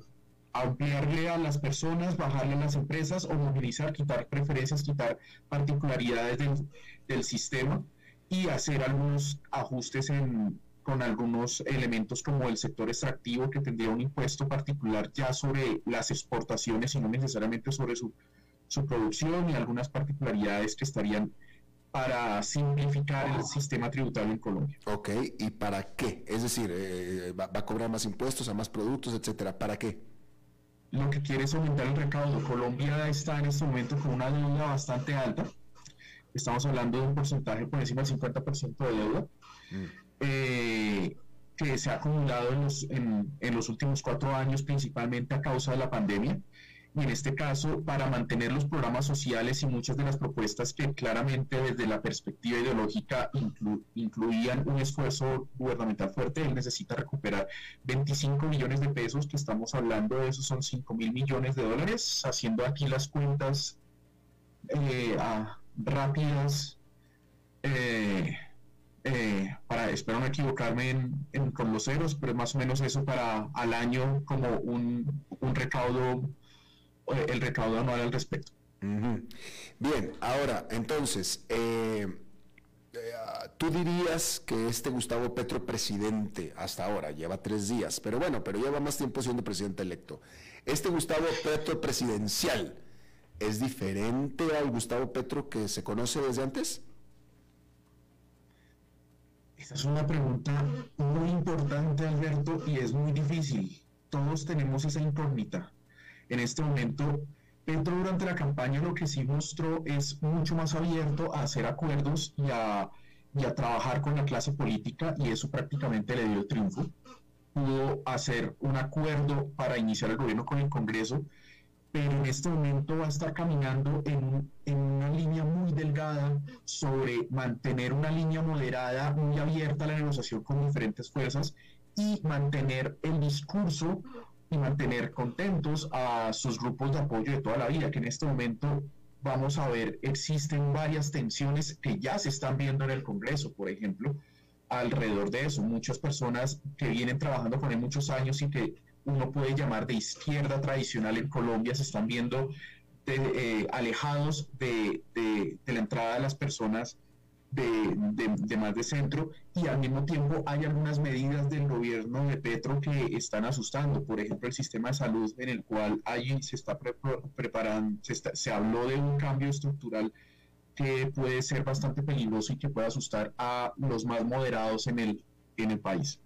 ampliarle a las personas, bajarle a las empresas o movilizar, quitar preferencias, quitar particularidades del, sistema y hacer algunos ajustes en, con algunos elementos como el sector extractivo que tendría un impuesto particular ya sobre las exportaciones y no necesariamente sobre su, su producción y algunas particularidades que estarían para simplificar el sistema tributario en Colombia. Ok, ¿y para qué? Es decir, eh, va, va, a cobrar más impuestos a más productos, etcétera. ¿Para qué? lo que quiere es aumentar el recaudo. Colombia está en este momento con una deuda bastante alta. Estamos hablando de un porcentaje por encima del 50% de deuda. Mm. Eh, que se ha acumulado en los, en, en los últimos cuatro años, principalmente a causa de la pandemia en este caso para mantener los programas sociales y muchas de las propuestas que claramente desde la perspectiva ideológica incluían un esfuerzo gubernamental fuerte, él necesita recuperar 25 millones de pesos, que estamos hablando de eso son 5 mil millones de dólares, haciendo aquí las cuentas eh, rápidas. Eh, eh, para, espero no equivocarme con los ceros, pero más o menos eso para al año como un, un recaudo eh, el recaudo anual al respecto. Bien, ahora, entonces, eh, eh, tú dirías que este Gustavo Petro presidente hasta ahora lleva tres días, pero bueno, pero lleva más tiempo siendo presidente electo. Este Gustavo Petro presidencial es diferente al Gustavo Petro que se conoce desde antes? Esa es una pregunta muy importante, Alberto, y es muy difícil. Todos tenemos esa incógnita en este momento Petro durante la campaña lo que sí mostró es mucho más abierto a hacer acuerdos y a, trabajar con la clase política y eso prácticamente le dio triunfo. Pudo hacer un acuerdo para iniciar el gobierno con el Congreso, pero en este momento va a estar caminando en, en una línea muy delgada sobre mantener una línea moderada, muy abierta a la negociación con diferentes fuerzas y mantener el discurso y mantener contentos a sus grupos de apoyo de toda la vida, que en este momento vamos a ver, existen varias tensiones que ya se están viendo en el Congreso, por ejemplo, alrededor de eso. Muchas personas que vienen trabajando con él muchos años y que uno puede llamar de izquierda tradicional en Colombia se están viendo eh, alejados de, de, de la entrada de las personas de, más de centro y al mismo tiempo hay algunas medidas del gobierno de Petro que están asustando, por ejemplo el sistema de salud en el cual allí se está preparando, se, se habló de un cambio estructural que puede ser bastante peligroso y que puede asustar a los más moderados en el, en el país.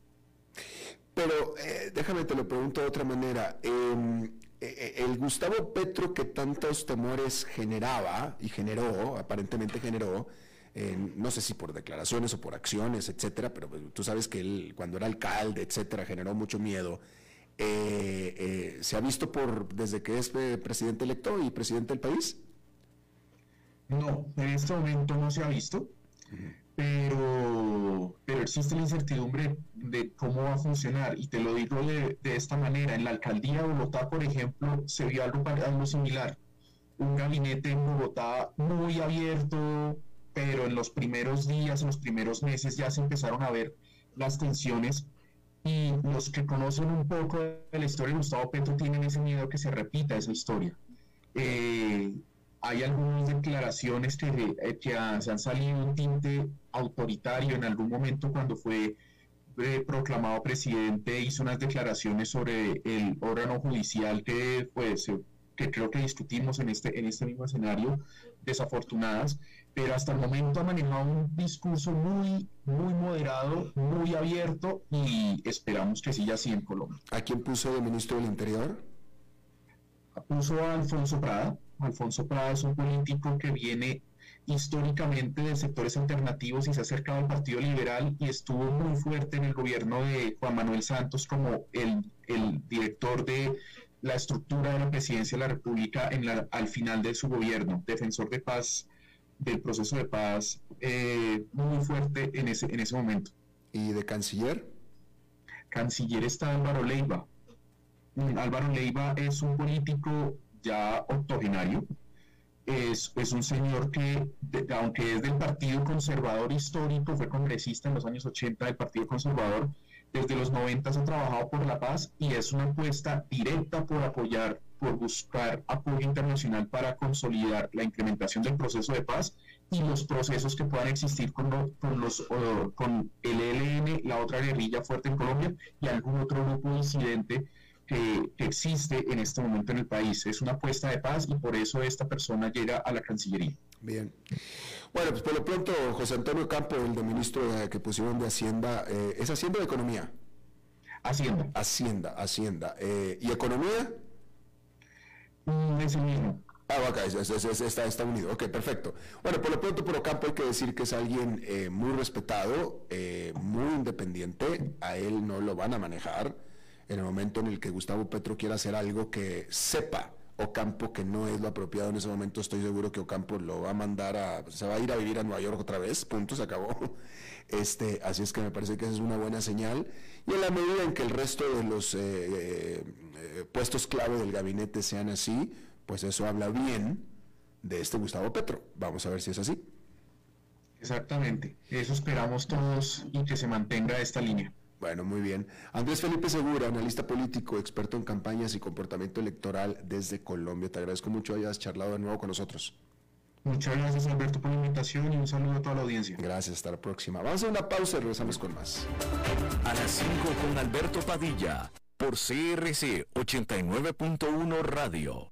Pero eh, déjame te lo pregunto de otra manera. Em, eh, eh, el Gustavo Petro que tantos temores generaba y generó, aparentemente generó, no sé si por declaraciones o por acciones, etcétera, pero tú sabes que él, cuando era alcalde, etcétera, generó mucho miedo. Eh, eh, ¿Se ha visto por desde que es eh, presidente electo y presidente del país? No, en este momento no se ha visto, pero, pero existe la incertidumbre de cómo va a funcionar. Y te lo digo de, de esta manera: en la alcaldía de Bogotá, por ejemplo, se vio algo, algo similar. Un gabinete en Bogotá muy abierto, pero en los primeros días, en los primeros meses ya se empezaron a ver las tensiones y los que conocen un poco de la historia de Gustavo Petro tienen ese miedo que se repita esa historia. Eh, hay algunas declaraciones que, eh, que se han salido un tinte autoritario en algún momento cuando fue eh, proclamado presidente, hizo unas declaraciones sobre el órgano judicial que, pues, que creo que discutimos en este, en este mismo escenario, desafortunadas, pero hasta el momento ha manejado un discurso muy, muy moderado, muy abierto y esperamos que siga así en Colombia. ¿A quién puso de ministro del Interior? Puso a Alfonso Prada. Alfonso Prada es un político que viene históricamente de sectores alternativos y se ha acercado al Partido Liberal y estuvo muy fuerte en el gobierno de Juan Manuel Santos como el, el director de la estructura de la presidencia de la República en la, al final de su gobierno, defensor de paz del proceso de paz eh, muy fuerte en ese, en ese momento. ¿Y de canciller? Canciller está Álvaro Leiva. Mm, Álvaro Leiva es un político ya octogenario, es, es, un señor que, aunque es del Partido Conservador histórico, fue congresista en los años 80 del Partido Conservador, desde los 90 ha trabajado por la paz y es una apuesta directa por apoyar, por buscar apoyo internacional para consolidar la implementación del proceso de paz y los procesos que puedan existir con, los, con el ELN, la otra guerrilla fuerte en Colombia y algún otro grupo disidente que, que, existe en este momento en el país. Es una apuesta de paz y por eso esta persona llega a la Cancillería. Bien. Bueno, pues por lo pronto, José Antonio Campo, el de ministro que pusieron de Hacienda, eh, ¿es Hacienda o Economía? Hacienda. Hacienda, Hacienda. Eh, ¿Y Economía? Mm, es el mismo. Ah, acá, está, está, unido. Ok, perfecto. Bueno, por lo pronto, por Ocampo hay que decir que es alguien eh, muy respetado, muy independiente. A él no lo van a manejar en el momento en el que Gustavo Petro quiera hacer algo que sepa Ocampo que no es lo apropiado en ese momento, estoy seguro que Ocampo lo va a mandar a, se va a ir a vivir a Nueva York otra vez, punto, se acabó. Este, así es que me parece que esa es una buena señal. Y en la medida en que el resto de los eh, eh, eh, puestos clave del gabinete sean así, pues eso habla bien de este Gustavo Petro. Vamos a ver si es así. Exactamente, eso esperamos todos y que se mantenga esta línea. Bueno, muy bien. Andrés Felipe Segura, analista político, experto en campañas y comportamiento electoral desde Colombia. Te agradezco mucho hayas charlado de nuevo con nosotros. Muchas gracias Alberto por la invitación y un saludo a toda la audiencia. Gracias, hasta la próxima. Vamos a una pausa y regresamos con más. A las 5 con Alberto Padilla, por CRC 89.1 Radio.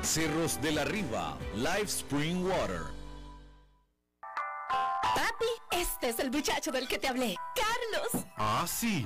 Cerros de la Riva, Live Spring Water. Papi, este es el muchacho del que te hablé, Carlos. Ah, sí.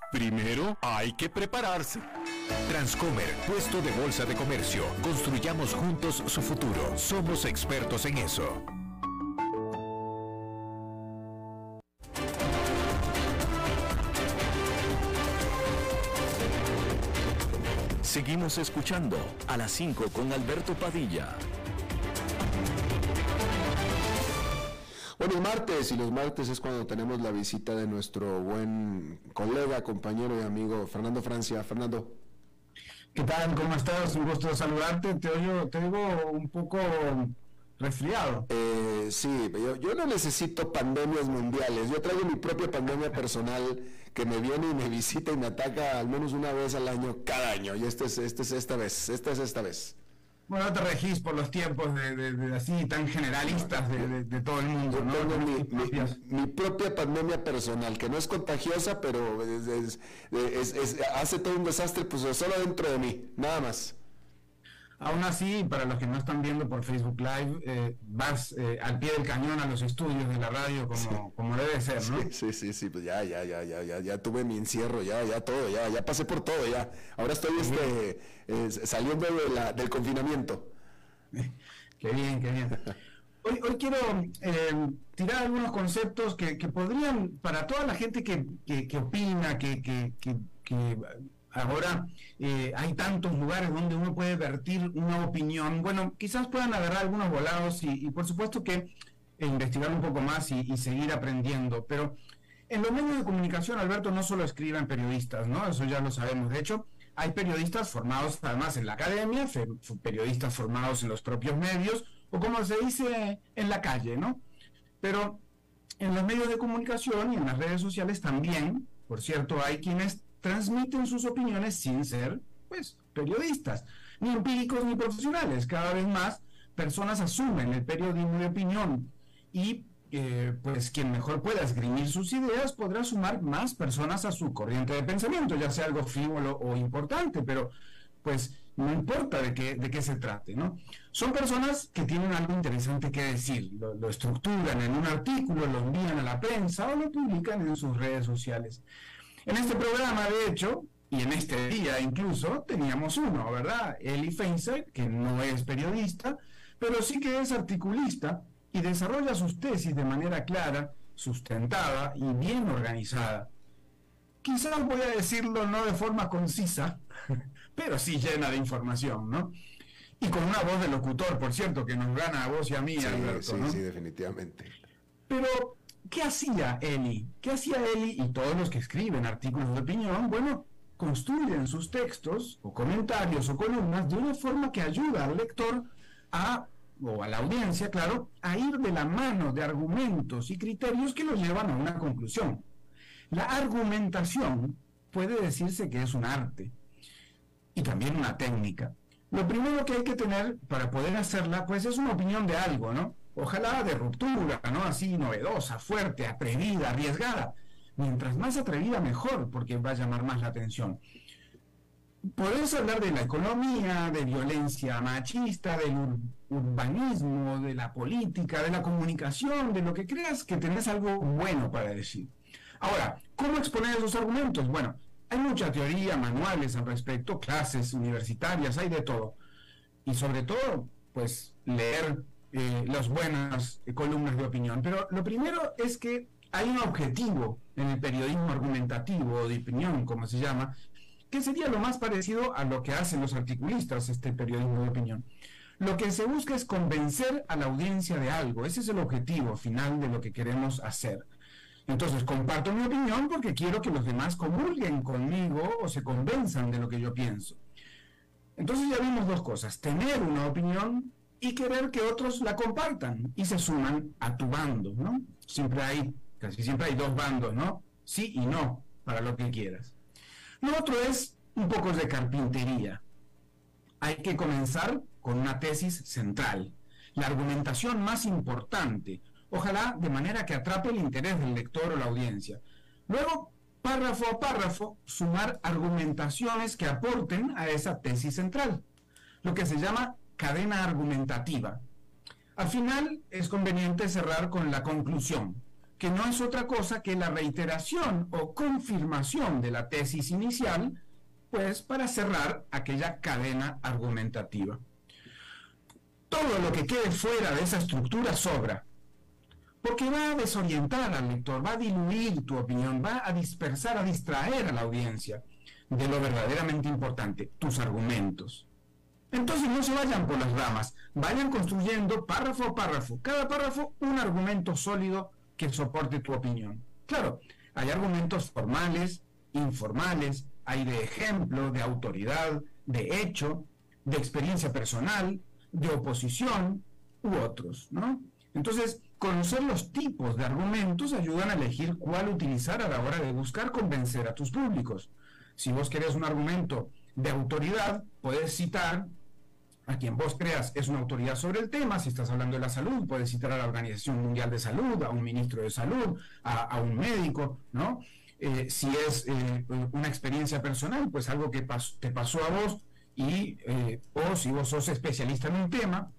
primero hay que prepararse. Transcomer, puesto de bolsa de comercio. Construyamos juntos su futuro. Somos expertos en eso. Seguimos escuchando a las 5 con Alberto Padilla. Bueno, el martes, y los martes es cuando tenemos la visita de nuestro buen colega, compañero y amigo Fernando Francia. Fernando. ¿Qué tal? ¿Cómo estás? Un gusto saludarte. Te oigo, te un poco resfriado. Eh, sí, yo, yo, no necesito pandemias mundiales. Yo traigo mi propia pandemia personal que me viene y me visita y me ataca al menos una vez al año, cada año. Y este es, este es esta vez. Esta es esta vez. Bueno, no te regís por los tiempos de, así tan generalistas de, todo el mundo. ¿no? Tengo mi, propia pandemia personal, que no es contagiosa, pero hace todo un desastre, pues solo dentro de mí, nada más. Aún así, para los que no están viendo por Facebook Live, eh, vas eh, al pie del cañón a los estudios de la radio como, como debe ser, ¿no? Sí, sí, sí, pues ya, ya, ya, ya, ya, ya tuve mi encierro, ya, ya todo, ya, ya pasé por todo, ya. Ahora estoy este, eh, saliendo de la, del confinamiento. Qué bien, qué bien. Hoy, hoy quiero eh, tirar algunos conceptos que, que, podrían, para toda la gente que, que, opina, que, que, ahora eh, hay tantos lugares donde uno puede vertir una opinión, bueno, quizás puedan agarrar algunos volados y, por supuesto que investigar un poco más y, seguir aprendiendo, pero en los medios de comunicación, Alberto, no solo escriben periodistas, ¿no? Eso ya lo sabemos. De hecho, hay periodistas formados además en la academia, periodistas formados en los propios medios, o como se dice en la calle, ¿no? Pero en los medios de comunicación y en las redes sociales también, por cierto, hay quienes transmiten sus opiniones sin ser, pues, periodistas, ni empíricos ni profesionales. Cada vez más personas asumen el periodismo de opinión y eh, pues quien mejor pueda esgrimir sus ideas podrá sumar más personas a su corriente de pensamiento, ya sea algo frívolo o importante, pero pues no importa de qué, de qué se trate. Son personas que tienen algo interesante que decir, lo, estructuran en un artículo, lo envían a la prensa o lo publican en sus redes sociales. En este programa, de hecho, y en este día incluso, teníamos uno, ¿verdad? Eli Feinstein, que no es periodista, pero sí que es articulista y desarrolla sus tesis de manera clara, sustentada y bien organizada. Quizás voy a decirlo no de forma concisa, pero sí llena de información, ¿no? Y con una voz de locutor, por cierto, que nos gana a vos y a mí, sí, Alberto, sí, sí, definitivamente. Pero, ¿qué hacía Eli? ¿Qué hacía Eli y todos los que escriben artículos de opinión? Bueno, construyen sus textos o comentarios o columnas de una forma que ayuda al lector a o a la audiencia, claro, a ir de la mano de argumentos y criterios que los llevan a una conclusión. La argumentación puede decirse que es un arte y también una técnica. Lo primero que hay que tener para poder hacerla, pues es una opinión de algo, ¿no? Ojalá de ruptura, ¿no? Así novedosa, fuerte, atrevida, arriesgada. Mientras más atrevida, mejor, porque va a llamar más la atención. Podés hablar de la economía, de violencia machista, del urbanismo, de la política, de la comunicación, de lo que creas que tenés algo bueno para decir. Ahora, ¿cómo exponer esos argumentos? Bueno, hay mucha teoría, manuales al respecto, clases universitarias, hay de todo. Y sobre todo, pues leer eh, las buenas columnas de opinión. Pero lo primero es que hay un objetivo en el periodismo argumentativo o de opinión, como se llama, que sería lo más parecido a lo que hacen los articulistas, este periodismo de opinión. Lo que se busca es convencer a la audiencia de algo, ese es el objetivo final de lo que queremos hacer. Entonces, comparto mi opinión porque quiero que los demás comulguen conmigo o se convenzan de lo que yo pienso. Entonces ya vimos dos cosas, tener una opinión y querer que otros la compartan y se suman a tu bando, ¿no? Siempre hay, casi siempre hay dos bandos, ¿no? Sí y no, para lo que quieras. Lo otro es un poco de carpintería. Hay que comenzar con una tesis central, la argumentación más importante, ojalá de manera que atrape el interés del lector o la audiencia. Luego, párrafo a párrafo, sumar argumentaciones que aporten a esa tesis central, lo que se llama cadena argumentativa. Al final es conveniente cerrar con la conclusión, que no es otra cosa que la reiteración o confirmación de la tesis inicial, pues para cerrar aquella cadena argumentativa. Todo lo que quede fuera de esa estructura sobra, porque va a desorientar al lector, va a diluir tu opinión, va a dispersar, a distraer a la audiencia de lo verdaderamente importante, tus argumentos. Entonces no se vayan por las ramas, vayan construyendo párrafo a párrafo, cada párrafo un argumento sólido que soporte tu opinión. Claro, hay argumentos formales, informales, hay de ejemplo, de autoridad, de hecho, de experiencia personal, de oposición u otros, ¿no? Entonces, conocer los tipos de argumentos ayudan a elegir cuál utilizar a la hora de buscar convencer a tus públicos. Si vos querés un argumento de autoridad, puedes citar a quien vos creas es una autoridad sobre el tema, si estás hablando de la salud, puedes citar a la Organización Mundial de Salud, a un ministro de salud, a, un médico, ¿no? Eh, si es eh, una experiencia personal, pues algo que te pasó a vos, y, eh, o si vos sos especialista en un tema,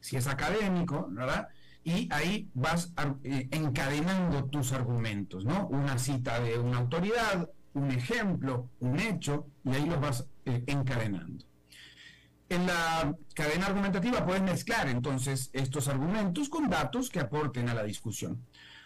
si es académico, ¿verdad? Y ahí vas encadenando tus argumentos, ¿no? Una cita de una autoridad, un ejemplo, un hecho, y ahí los vas encadenando. En la cadena argumentativa puedes mezclar entonces estos argumentos con datos que aporten a la discusión.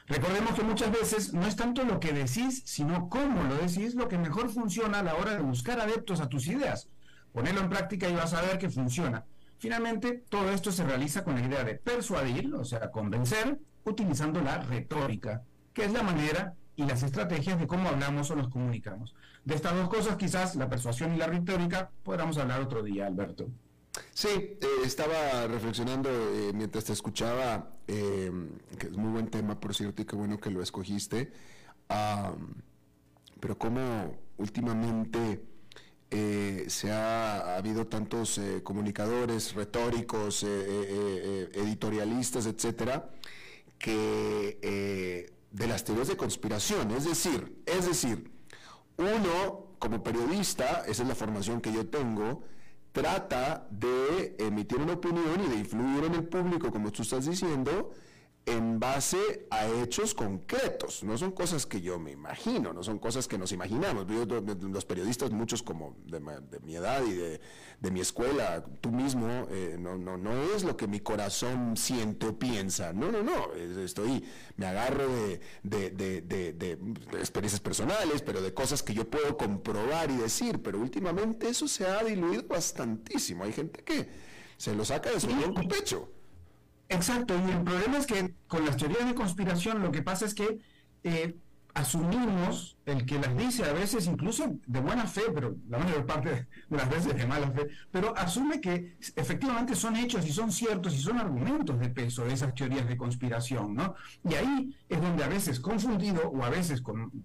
Recordemos que muchas veces no es tanto lo que decís, sino cómo lo decís lo que mejor funciona a la hora de buscar adeptos a tus ideas. Ponelo en práctica y vas a ver que funciona. Finalmente, todo esto se realiza con la idea de persuadir, o sea, convencer, utilizando la retórica, que es la manera y las estrategias de cómo hablamos o nos comunicamos. De estas dos cosas, quizás la persuasión y la retórica, podamos hablar otro día, Alberto. Sí, eh, estaba reflexionando eh, mientras te escuchaba, eh, que es muy buen tema, por cierto, y qué bueno que lo escogiste, pero cómo últimamente se ha, habido tantos comunicadores retóricos, editorialistas, etcétera, que de las teorías de conspiración, es decir, es decir, uno como periodista, esa es la formación que yo tengo, trata de emitir una opinión y de influir en el público, como tú estás diciendo, en base a hechos concretos, no son cosas que yo me imagino, no son cosas que nos imaginamos. los periodistas, muchos como de, mi edad y de, mi escuela, tú mismo, eh, no, no, no es lo que mi corazón siente o piensa, no, no, no, estoy, me agarro de, de experiencias personales, pero de cosas que yo puedo comprobar y decir, pero últimamente eso se ha diluido bastantísimo, hay gente que se lo saca de su pecho. Exacto, y el problema es que con las teorías de conspiración lo que pasa es que eh, asumimos el que las dice a veces incluso de buena fe, pero la mayor parte de las veces de mala fe, pero asume que efectivamente son hechos y son ciertos y son argumentos de peso de esas teorías de conspiración, ¿no? Y ahí es donde a veces confundido o a veces con,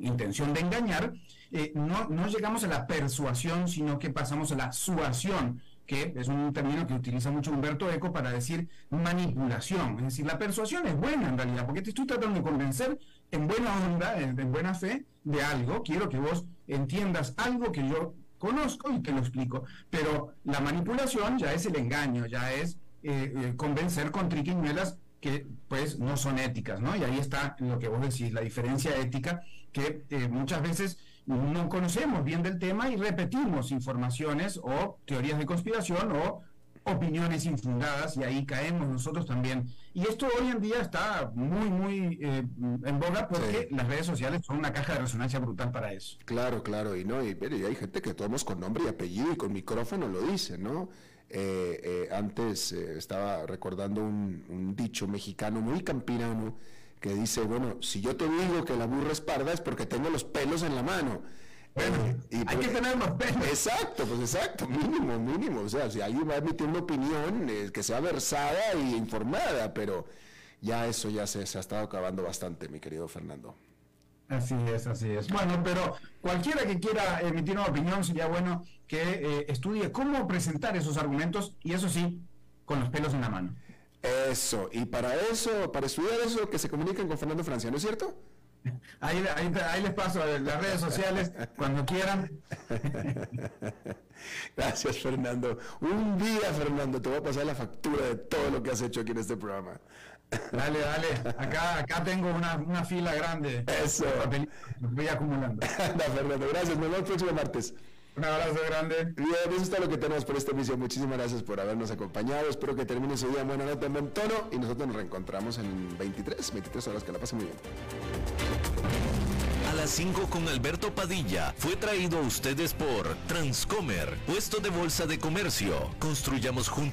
intención de engañar, eh, no, no llegamos a la persuasión, sino que pasamos a la suación que es un término que utiliza mucho Humberto Eco para decir manipulación. Es decir, la persuasión es buena en realidad, porque te estoy tratando de convencer en buena onda, en, buena fe, de algo. Quiero que vos entiendas algo que yo conozco y te lo explico. Pero la manipulación ya es el engaño, ya es eh, eh, convencer con triquiñuelas que pues no son éticas, ¿no? Y ahí está lo que vos decís, la diferencia ética, que eh, muchas veces no conocemos bien del tema y repetimos informaciones o teorías de conspiración o opiniones infundadas y ahí caemos nosotros también. Y esto hoy en día está muy, muy eh, en boga porque las redes sociales son una caja de resonancia brutal para eso. Claro, claro, y no, y, hay gente que todos con nombre y apellido y con micrófono lo dice, ¿no? Eh, eh, antes estaba recordando un, un dicho mexicano muy campirano que dice, bueno, si yo te digo que la burra es parda es porque tengo los pelos en la mano. Hay que pues, tener los pelos. Exacto, pues exacto, mínimo, mínimo. O sea, si alguien va a emitir una opinión eh, que sea versada e informada, pero ya eso ya se, se ha estado acabando bastante, mi querido Fernando. Así es, así es. Bueno, pero cualquiera que quiera emitir una opinión sería bueno que eh, estudie cómo presentar esos argumentos y eso sí, con los pelos en la mano. Eso, y para eso, para estudiar eso, que se comuniquen con Fernando Francia, ¿no es cierto? Ahí, ahí, les paso las redes sociales cuando quieran. Gracias, Fernando. Un día, Fernando, te voy a pasar la factura de todo lo que has hecho aquí en este programa. Dale, dale. Acá, acá tengo una, una fila grande. Eso. Voy acumulando. Anda, Fernando. Gracias. Nos vemos el próximo martes. Un abrazo grande. Bien, eso es todo lo que tenemos por esta emisión. Muchísimas gracias por habernos acompañado. Espero que termine su día en buena nota, en buen tono. Y nosotros nos reencontramos en 23, 23 horas. Que la pasen muy bien. A las 5 con Alberto Padilla fue traído a ustedes por Transcomer, puesto de bolsa de comercio. Construyamos juntos.